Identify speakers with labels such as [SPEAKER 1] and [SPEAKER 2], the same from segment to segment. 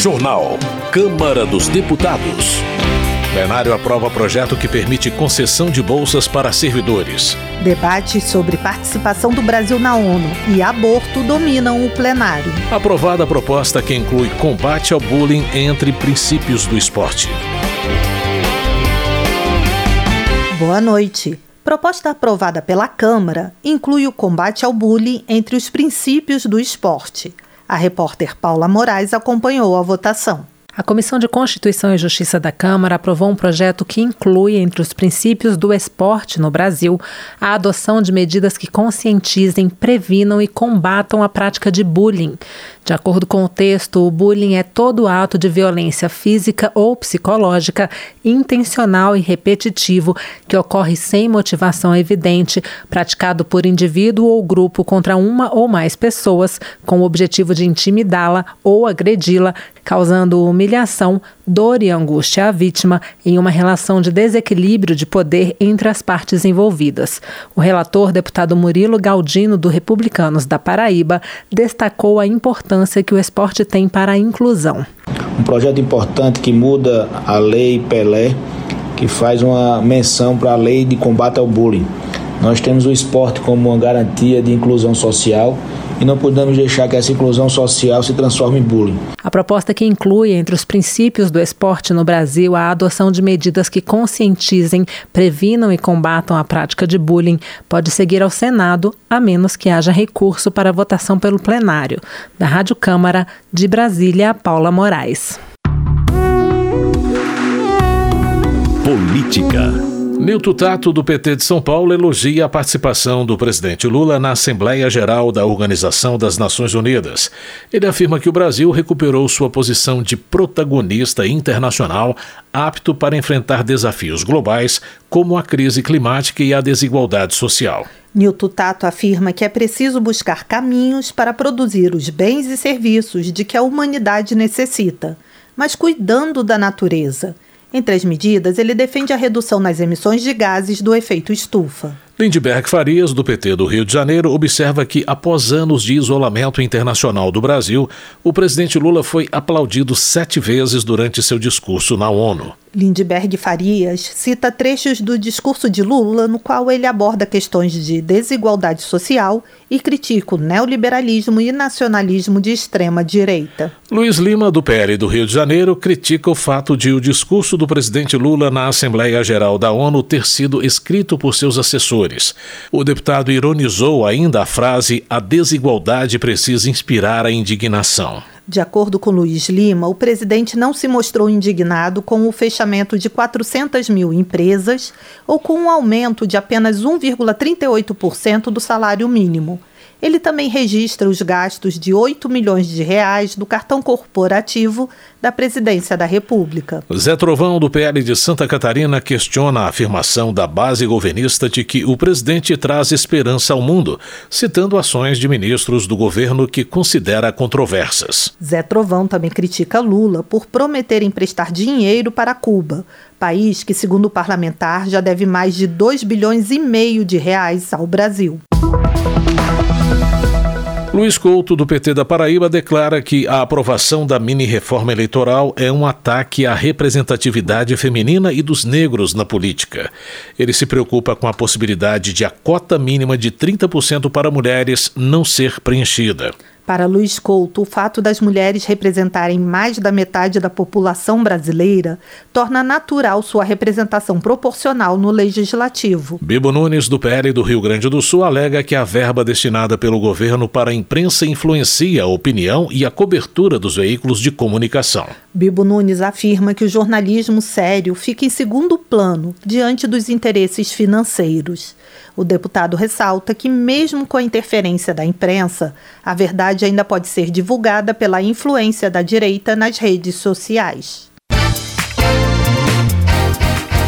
[SPEAKER 1] Jornal. Câmara dos Deputados. Plenário aprova projeto que permite concessão de bolsas para servidores.
[SPEAKER 2] Debates sobre participação do Brasil na ONU e aborto dominam o plenário.
[SPEAKER 1] Aprovada a proposta que inclui combate ao bullying entre princípios do esporte.
[SPEAKER 2] Boa noite. Proposta aprovada pela Câmara inclui o combate ao bullying entre os princípios do esporte. A repórter Paula Moraes acompanhou a votação.
[SPEAKER 3] A Comissão de Constituição e Justiça da Câmara aprovou um projeto que inclui, entre os princípios do esporte no Brasil, a adoção de medidas que conscientizem, previnam e combatam a prática de bullying. De acordo com o texto, o bullying é todo ato de violência física ou psicológica, intencional e repetitivo, que ocorre sem motivação evidente, praticado por indivíduo ou grupo contra uma ou mais pessoas, com o objetivo de intimidá-la ou agredi-la, causando humilhação, dor e angústia à vítima em uma relação de desequilíbrio de poder entre as partes envolvidas. O relator, deputado Murilo Galdino, do Republicanos da Paraíba, destacou a importância que o esporte tem para a inclusão.
[SPEAKER 4] Um projeto importante que muda a lei Pelé, que faz uma menção para a lei de combate ao bullying. Nós temos o esporte como uma garantia de inclusão social e não podemos deixar que essa inclusão social se transforme em bullying.
[SPEAKER 3] A proposta que inclui entre os princípios do esporte no Brasil a adoção de medidas que conscientizem, previnam e combatam a prática de bullying pode seguir ao Senado, a menos que haja recurso para votação pelo plenário. Da Rádio Câmara, de Brasília, Paula Moraes.
[SPEAKER 1] Política. Nilton Tato, do PT de São Paulo, elogia a participação do presidente Lula na Assembleia Geral da Organização das Nações Unidas. Ele afirma que o Brasil recuperou sua posição de protagonista internacional, apto para enfrentar desafios globais, como a crise climática e a desigualdade social.
[SPEAKER 2] Nilton Tato afirma que é preciso buscar caminhos para produzir os bens e serviços de que a humanidade necessita, mas cuidando da natureza. Entre as medidas, ele defende a redução nas emissões de gases do efeito estufa.
[SPEAKER 1] Lindbergh Farias, do PT do Rio de Janeiro, observa que, após anos de isolamento internacional do Brasil, o presidente Lula foi aplaudido sete vezes durante seu discurso na ONU.
[SPEAKER 2] Lindbergh Farias cita trechos do discurso de Lula, no qual ele aborda questões de desigualdade social e critica o neoliberalismo e nacionalismo de extrema direita.
[SPEAKER 1] Luiz Lima, do PL do Rio de Janeiro, critica o fato de o discurso do presidente Lula na Assembleia Geral da ONU ter sido escrito por seus assessores o deputado ironizou ainda a frase: a desigualdade precisa inspirar a indignação.
[SPEAKER 2] De acordo com Luiz Lima, o presidente não se mostrou indignado com o fechamento de 400 mil empresas ou com um aumento de apenas 1,38% do salário mínimo. Ele também registra os gastos de 8 milhões de reais do cartão corporativo da Presidência da República.
[SPEAKER 1] Zé Trovão, do PL de Santa Catarina, questiona a afirmação da base governista de que o presidente traz esperança ao mundo, citando ações de ministros do governo que considera controversas.
[SPEAKER 2] Zé Trovão também critica Lula por prometer emprestar dinheiro para Cuba, país que, segundo o parlamentar, já deve mais de 2 bilhões e meio de reais ao Brasil.
[SPEAKER 1] Luiz Couto, do PT da Paraíba, declara que a aprovação da mini-reforma eleitoral é um ataque à representatividade feminina e dos negros na política. Ele se preocupa com a possibilidade de a cota mínima de 30% para mulheres não ser preenchida.
[SPEAKER 2] Para Luiz Couto, o fato das mulheres representarem mais da metade da população brasileira torna natural sua representação proporcional no legislativo.
[SPEAKER 1] Bibo Nunes, do PL do Rio Grande do Sul, alega que a verba destinada pelo governo para a imprensa influencia a opinião e a cobertura dos veículos de comunicação.
[SPEAKER 2] Bibo Nunes afirma que o jornalismo sério fica em segundo plano diante dos interesses financeiros. O deputado ressalta que, mesmo com a interferência da imprensa, a verdade ainda pode ser divulgada pela influência da direita nas redes sociais.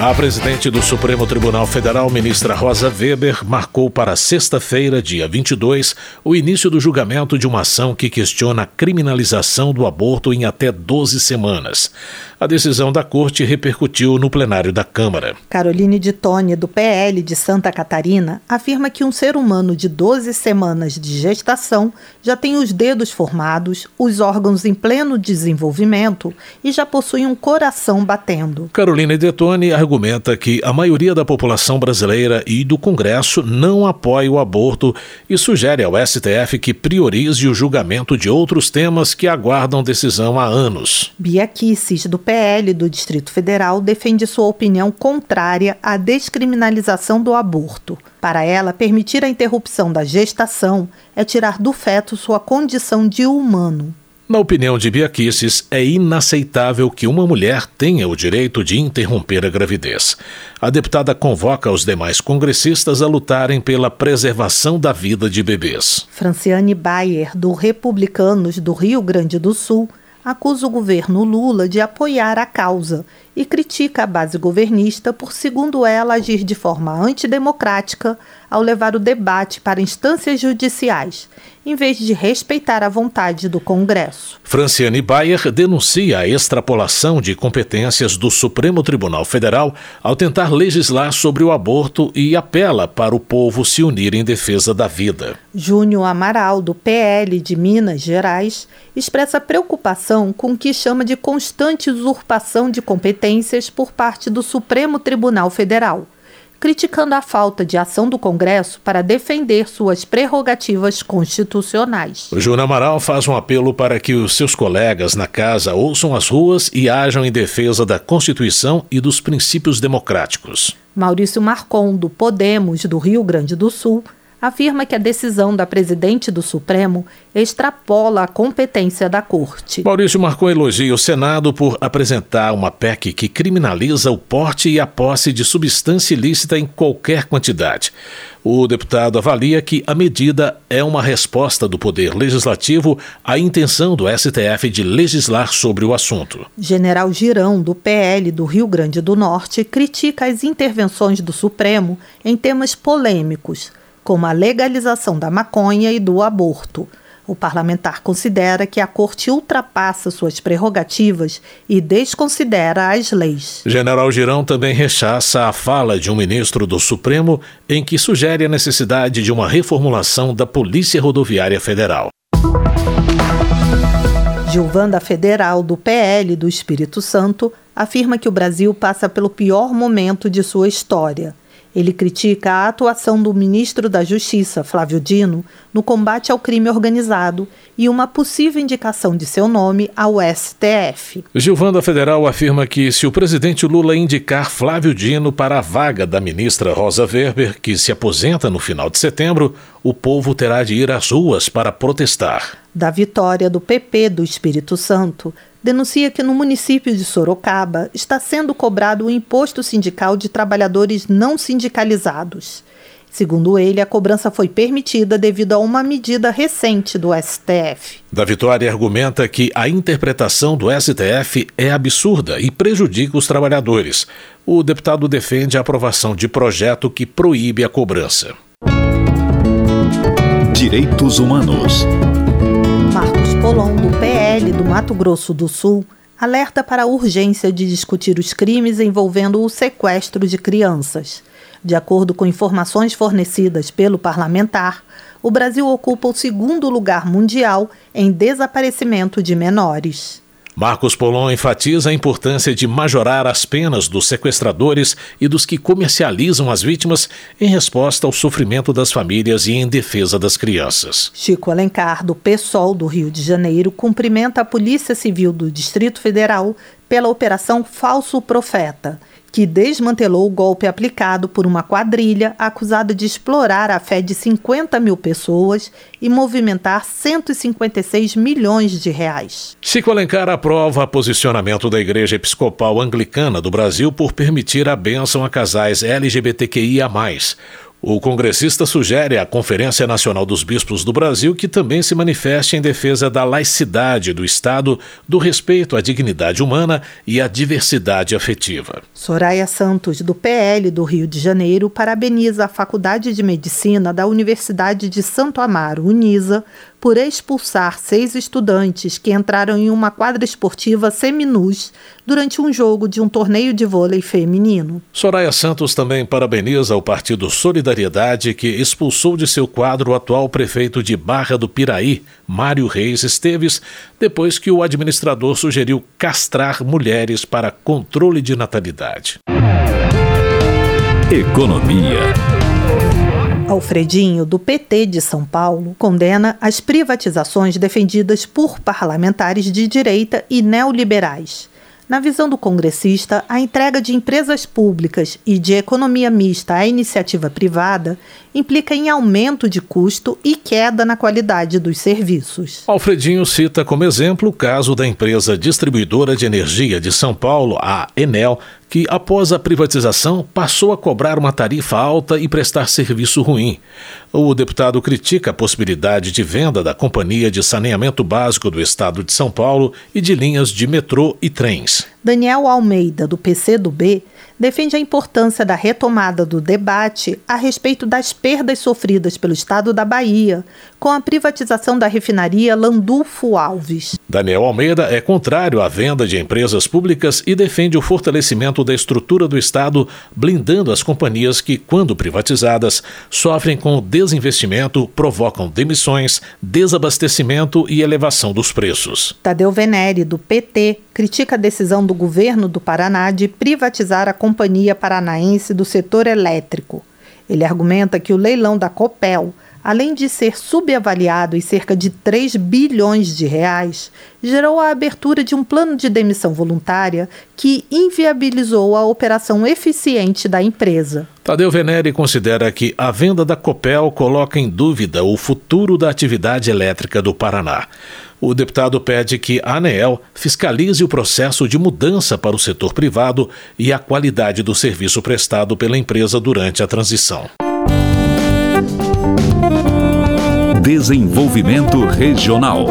[SPEAKER 1] A presidente do Supremo Tribunal Federal, ministra Rosa Weber, marcou para sexta-feira, dia 22, o início do julgamento de uma ação que questiona a criminalização do aborto em até 12 semanas. A decisão da corte repercutiu no plenário da Câmara.
[SPEAKER 2] Caroline de Tone, do PL de Santa Catarina, afirma que um ser humano de 12 semanas de gestação já tem os dedos formados, os órgãos em pleno desenvolvimento e já possui um coração batendo.
[SPEAKER 1] Caroline de Tone argumenta que a maioria da população brasileira e do Congresso não apoia o aborto e sugere ao STF que priorize o julgamento de outros temas que aguardam decisão há anos.
[SPEAKER 2] Bia Kisses, do PL do Distrito Federal, defende sua opinião contrária à descriminalização do aborto. Para ela, permitir a interrupção da gestação é tirar do feto sua condição de humano.
[SPEAKER 1] Na opinião de Biaquices, é inaceitável que uma mulher tenha o direito de interromper a gravidez. A deputada convoca os demais congressistas a lutarem pela preservação da vida de bebês.
[SPEAKER 2] Franciane Bayer, do Republicanos do Rio Grande do Sul, acusa o governo Lula de apoiar a causa e critica a base governista por, segundo ela, agir de forma antidemocrática ao levar o debate para instâncias judiciais, em vez de respeitar a vontade do Congresso.
[SPEAKER 1] Franciane Bayer denuncia a extrapolação de competências do Supremo Tribunal Federal ao tentar legislar sobre o aborto e apela para o povo se unir em defesa da vida.
[SPEAKER 2] Júnior Amaral, do PL de Minas Gerais, expressa preocupação com o que chama de constante usurpação de competências por parte do Supremo Tribunal Federal criticando a falta de ação do Congresso para defender suas prerrogativas constitucionais.
[SPEAKER 1] O Júnior Amaral faz um apelo para que os seus colegas na casa ouçam as ruas e ajam em defesa da Constituição e dos princípios democráticos.
[SPEAKER 2] Maurício Marcon, do Podemos do Rio Grande do Sul, afirma que a decisão da presidente do Supremo extrapola a competência da Corte.
[SPEAKER 1] Maurício Marcon elogia o Senado por apresentar uma PEC que criminaliza o porte e a posse de substância ilícita em qualquer quantidade. O deputado avalia que a medida é uma resposta do Poder Legislativo à intenção do STF de legislar sobre o assunto.
[SPEAKER 2] General Girão, do PL do Rio Grande do Norte, critica as intervenções do Supremo em temas polêmicos como a legalização da maconha e do aborto. O parlamentar considera que a Corte ultrapassa suas prerrogativas e desconsidera as leis.
[SPEAKER 1] General Girão também rechaça a fala de um ministro do Supremo em que sugere a necessidade de uma reformulação da Polícia Rodoviária Federal.
[SPEAKER 2] Gilvanda Federal, do PL do Espírito Santo, afirma que o Brasil passa pelo pior momento de sua história. Ele critica a atuação do ministro da Justiça, Flávio Dino, no combate ao crime organizado e uma possível indicação de seu nome ao STF.
[SPEAKER 1] Gilvanda Federal afirma que se o presidente Lula indicar Flávio Dino para a vaga da ministra Rosa Weber, que se aposenta no final de setembro, o povo terá de ir às ruas para protestar.
[SPEAKER 2] Da vitória do PP do Espírito Santo, denuncia que no município de Sorocaba está sendo cobrado o imposto sindical de trabalhadores não sindicalizados. Segundo ele, a cobrança foi permitida devido a uma medida recente do STF.
[SPEAKER 1] Da Vitória argumenta que a interpretação do STF é absurda e prejudica os trabalhadores. O deputado defende a aprovação de projeto que proíbe a cobrança.
[SPEAKER 5] Direitos Humanos.
[SPEAKER 2] Marcos Polon, do PL do Mato Grosso do Sul, alerta para a urgência de discutir os crimes envolvendo o sequestro de crianças. De acordo com informações fornecidas pelo parlamentar, o Brasil ocupa o segundo lugar mundial em desaparecimento de menores.
[SPEAKER 1] Marcos Polon enfatiza a importância de majorar as penas dos sequestradores e dos que comercializam as vítimas em resposta ao sofrimento das famílias e em defesa das crianças.
[SPEAKER 2] Chico Alencar, do PSOL do Rio de Janeiro, cumprimenta a Polícia Civil do Distrito Federal pela Operação Falso Profeta que desmantelou o golpe aplicado por uma quadrilha acusada de explorar a fé de 50 mil pessoas e movimentar 156 milhões de reais.
[SPEAKER 1] Chico Alencar aprova posicionamento da Igreja Episcopal Anglicana do Brasil por permitir a bênção a casais LGBTQIA. O congressista sugere à Conferência Nacional dos Bispos do Brasil que também se manifeste em defesa da laicidade do Estado, do respeito à dignidade humana e à diversidade afetiva.
[SPEAKER 2] Soraya Santos, do PL do Rio de Janeiro, parabeniza a Faculdade de Medicina da Universidade de Santo Amaro, Unisa, por expulsar seis estudantes que entraram em uma quadra esportiva seminus durante um jogo de um torneio de vôlei feminino.
[SPEAKER 1] Soraya Santos também parabeniza o Partido Solidariedade, que expulsou de seu quadro o atual prefeito de Barra do Piraí, Mário Reis Esteves, depois que o administrador sugeriu castrar mulheres para controle de natalidade.
[SPEAKER 5] Economia.
[SPEAKER 2] Alfredinho, do PT de São Paulo, condena as privatizações defendidas por parlamentares de direita e neoliberais. Na visão do congressista, a entrega de empresas públicas e de economia mista à iniciativa privada implica em aumento de custo e queda na qualidade dos serviços.
[SPEAKER 1] Alfredinho cita como exemplo o caso da empresa distribuidora de energia de São Paulo, a Enel, que, após a privatização, passou a cobrar uma tarifa alta e prestar serviço ruim. O deputado critica a possibilidade de venda da Companhia de Saneamento Básico do Estado de São Paulo e de linhas de metrô e trens.
[SPEAKER 2] Daniel Almeida, do PCdoB, defende a importância da retomada do debate a respeito das perdas sofridas pelo Estado da Bahia com a privatização da refinaria Landulfo Alves.
[SPEAKER 1] Daniel Almeida é contrário à venda de empresas públicas e defende o fortalecimento da estrutura do Estado, blindando as companhias que, quando privatizadas, sofrem com desinvestimento, provocam demissões, desabastecimento e elevação dos preços.
[SPEAKER 2] Tadeu Venere, do PT, critica a decisão do governo do Paraná de privatizar a Companhia Paranaense do Setor Elétrico. Ele argumenta que o leilão da Copel além de ser subavaliado em cerca de 3 bilhões de reais, gerou a abertura de um plano de demissão voluntária que inviabilizou a operação eficiente da empresa.
[SPEAKER 1] Tadeu Venere considera que a venda da Copel coloca em dúvida o futuro da atividade elétrica do Paraná. O deputado pede que a ANEEL fiscalize o processo de mudança para o setor privado e a qualidade do serviço prestado pela empresa durante a transição.
[SPEAKER 5] Desenvolvimento Regional.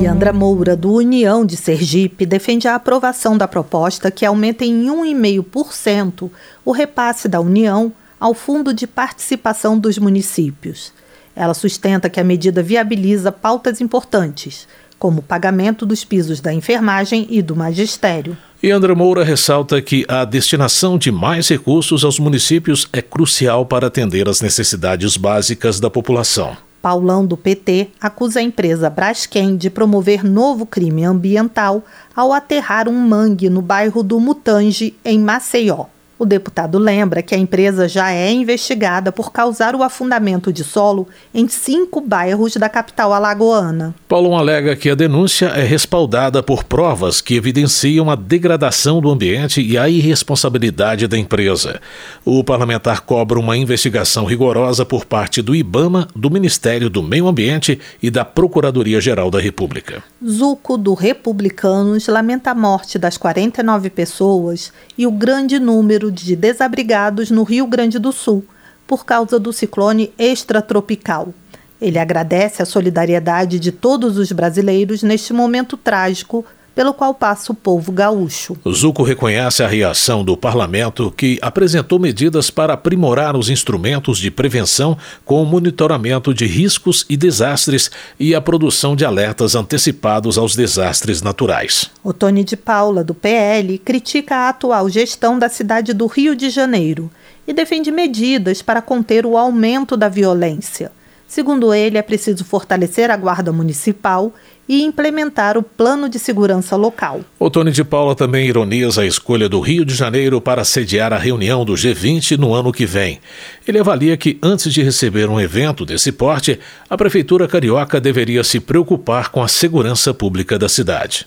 [SPEAKER 2] Yandra Moura, do União de Sergipe, defende a aprovação da proposta que aumenta em 1,5% o repasse da União ao Fundo de Participação dos Municípios. Ela sustenta que a medida viabiliza pautas importantes, como o pagamento dos pisos da enfermagem e do magistério.
[SPEAKER 1] E André Moura ressalta que a destinação de mais recursos aos municípios é crucial para atender às necessidades básicas da população.
[SPEAKER 2] Paulão do PT acusa a empresa Braskem de promover novo crime ambiental ao aterrar um mangue no bairro do Mutange, em Maceió. O deputado lembra que a empresa já é investigada por causar o afundamento de solo em cinco bairros da capital alagoana.
[SPEAKER 1] Paulon alega que a denúncia é respaldada por provas que evidenciam a degradação do ambiente e a irresponsabilidade da empresa. O parlamentar cobra uma investigação rigorosa por parte do IBAMA, do Ministério do Meio Ambiente e da Procuradoria-Geral da República.
[SPEAKER 2] Zuco, do Republicanos, lamenta a morte das 49 pessoas e o grande número de desabrigados no Rio Grande do Sul, por causa do ciclone extratropical. Ele agradece a solidariedade de todos os brasileiros neste momento trágico pelo qual passa o povo gaúcho.
[SPEAKER 1] Zuco reconhece a reação do parlamento, que apresentou medidas para aprimorar os instrumentos de prevenção com o monitoramento de riscos e desastres e a produção de alertas antecipados aos desastres naturais.
[SPEAKER 2] O Tony de Paula, do PL, critica a atual gestão da cidade do Rio de Janeiro e defende medidas para conter o aumento da violência. Segundo ele, é preciso fortalecer a Guarda Municipal e implementar o plano de segurança local.
[SPEAKER 1] O Tony de Paula também ironiza a escolha do Rio de Janeiro para sediar a reunião do G20 no ano que vem. Ele avalia que, antes de receber um evento desse porte, a Prefeitura Carioca deveria se preocupar com a segurança pública da cidade.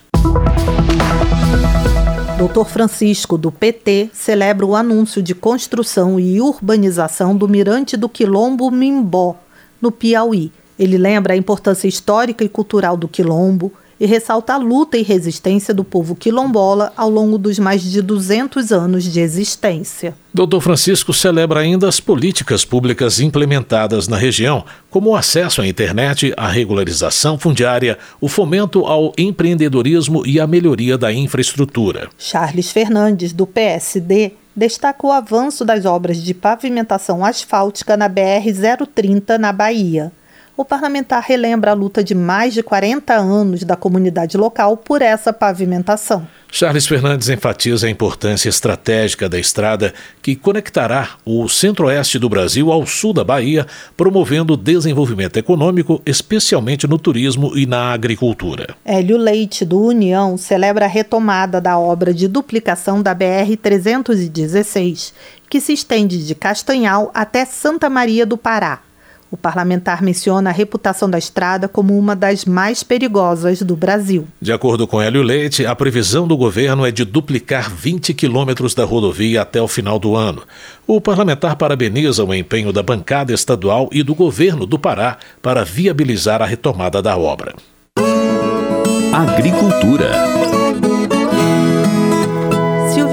[SPEAKER 2] Dr. Francisco, do PT, celebra o anúncio de construção e urbanização do Mirante do Quilombo Mimbó, no Piauí ele lembra a importância histórica e cultural do quilombo e ressalta a luta e resistência do povo quilombola ao longo dos mais de 200 anos de existência.
[SPEAKER 1] Dr. Francisco celebra ainda as políticas públicas implementadas na região, como o acesso à internet, a regularização fundiária, o fomento ao empreendedorismo e a melhoria da infraestrutura.
[SPEAKER 2] Charles Fernandes, do PSD, destaca o avanço das obras de pavimentação asfáltica na BR-030, na Bahia o parlamentar relembra a luta de mais de 40 anos da comunidade local por essa pavimentação.
[SPEAKER 1] Charles Fernandes enfatiza a importância estratégica da estrada que conectará o centro-oeste do Brasil ao sul da Bahia, promovendo o desenvolvimento econômico, especialmente no turismo e na agricultura.
[SPEAKER 2] Hélio Leite, do União, celebra a retomada da obra de duplicação da BR-316, que se estende de Castanhal até Santa Maria do Pará o parlamentar menciona a reputação da estrada como uma das mais perigosas do Brasil.
[SPEAKER 1] De acordo com Hélio Leite, a previsão do governo é de duplicar 20 quilômetros da rodovia até o final do ano. O parlamentar parabeniza o empenho da bancada estadual e do governo do Pará para viabilizar a retomada da obra.
[SPEAKER 5] Agricultura.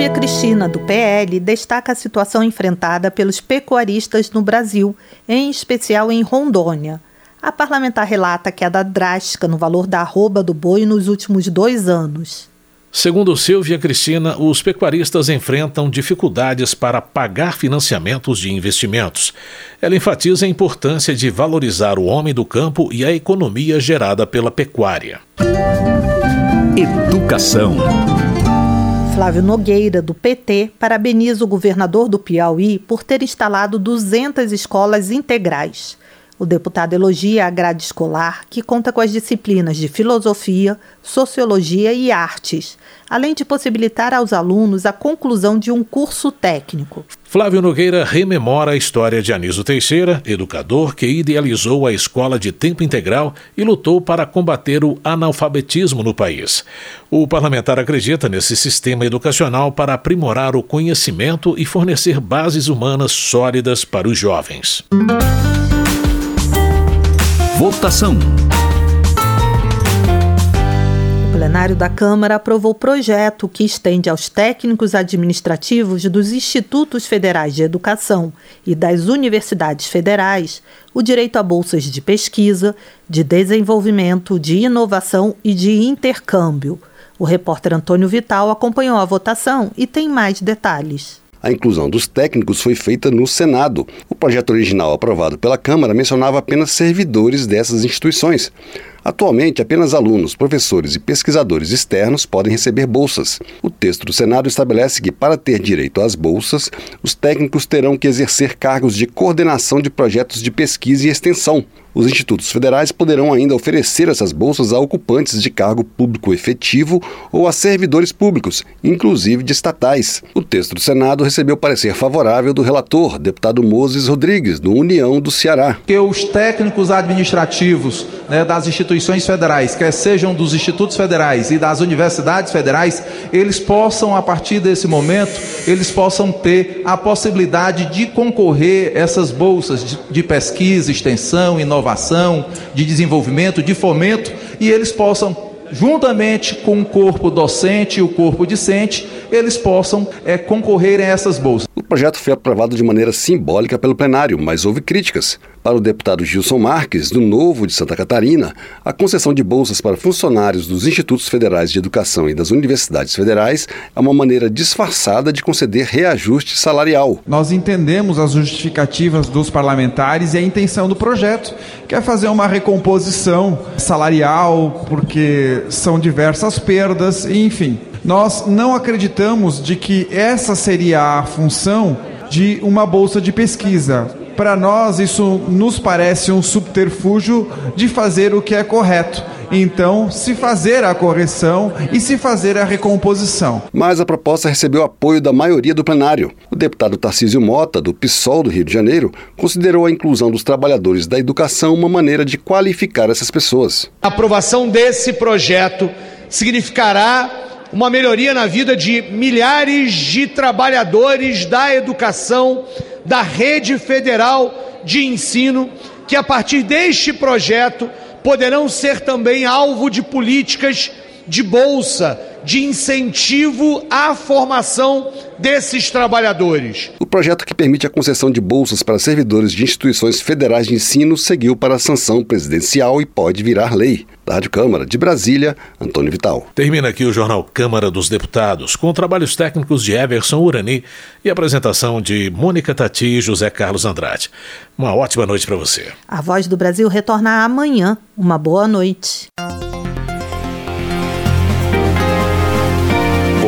[SPEAKER 2] Silvia Cristina, do PL, destaca a situação enfrentada pelos pecuaristas no Brasil, em especial em Rondônia. A parlamentar relata queda drástica no valor da arroba do boi nos últimos dois anos.
[SPEAKER 1] Segundo Silvia Cristina, os pecuaristas enfrentam dificuldades para pagar financiamentos de investimentos. Ela enfatiza a importância de valorizar o homem do campo e a economia gerada pela pecuária.
[SPEAKER 5] Educação.
[SPEAKER 2] Flávio Nogueira, do PT, parabeniza o governador do Piauí por ter instalado 200 escolas integrais. O deputado elogia a grade escolar, que conta com as disciplinas de filosofia, sociologia e artes, além de possibilitar aos alunos a conclusão de um curso técnico.
[SPEAKER 1] Flávio Nogueira rememora a história de Anísio Teixeira, educador que idealizou a escola de tempo integral e lutou para combater o analfabetismo no país. O parlamentar acredita nesse sistema educacional para aprimorar o conhecimento e fornecer bases humanas sólidas para os jovens.
[SPEAKER 5] Votação.
[SPEAKER 2] O plenário da Câmara aprovou projeto que estende aos técnicos administrativos dos Institutos Federais de Educação e das Universidades Federais o direito a bolsas de pesquisa, de desenvolvimento, de inovação e de intercâmbio. O repórter Antônio Vital acompanhou a votação e tem mais detalhes.
[SPEAKER 6] A inclusão dos técnicos foi feita no Senado. O projeto original aprovado pela Câmara mencionava apenas servidores dessas instituições. Atualmente, apenas alunos, professores e pesquisadores externos podem receber bolsas. O texto do Senado estabelece que, para ter direito às bolsas, os técnicos terão que exercer cargos de coordenação de projetos de pesquisa e extensão. Os institutos federais poderão ainda oferecer essas bolsas a ocupantes de cargo público efetivo ou a servidores públicos, inclusive de estatais. O texto do Senado recebeu parecer favorável do relator, deputado Moses Rodrigues, do União do Ceará.
[SPEAKER 7] Que os técnicos administrativos né, das instituições federais, quer sejam dos institutos federais e das universidades federais, eles possam, a partir desse momento, eles possam ter a possibilidade de concorrer essas bolsas de, de pesquisa, extensão, inovação, de desenvolvimento, de fomento, e eles possam juntamente com o corpo docente e o corpo discente, eles possam é, concorrer a essas bolsas.
[SPEAKER 6] O projeto foi aprovado de maneira simbólica pelo plenário, mas houve críticas. Para o deputado Gilson Marques, do Novo de Santa Catarina, a concessão de bolsas para funcionários dos Institutos Federais de Educação e das Universidades Federais é uma maneira disfarçada de conceder reajuste salarial.
[SPEAKER 8] Nós entendemos as justificativas dos parlamentares e a intenção do projeto, que é fazer uma recomposição salarial, porque são diversas perdas, enfim. Nós não acreditamos de que essa seria a função de uma bolsa de pesquisa para nós, isso nos parece um subterfúgio de fazer o que é correto. Então, se fazer a correção e se fazer a recomposição.
[SPEAKER 6] Mas a proposta recebeu apoio da maioria do plenário. O deputado Tarcísio Mota, do PSOL do Rio de Janeiro, considerou a inclusão dos trabalhadores da educação uma maneira de qualificar essas pessoas.
[SPEAKER 9] A aprovação desse projeto significará uma melhoria na vida de milhares de trabalhadores da educação da rede federal de ensino, que a partir deste projeto poderão ser também alvo de políticas de bolsa, de incentivo à formação desses trabalhadores.
[SPEAKER 6] O projeto que permite a concessão de bolsas para servidores de instituições federais de ensino seguiu para a sanção presidencial e pode virar lei. Da Rádio Câmara de Brasília, Antônio Vital.
[SPEAKER 1] Termina aqui o Jornal Câmara dos Deputados, com trabalhos técnicos de Everson Urani e apresentação de Mônica Tati e José Carlos Andrade. Uma ótima noite para você.
[SPEAKER 2] A Voz do Brasil retorna amanhã. Uma boa noite.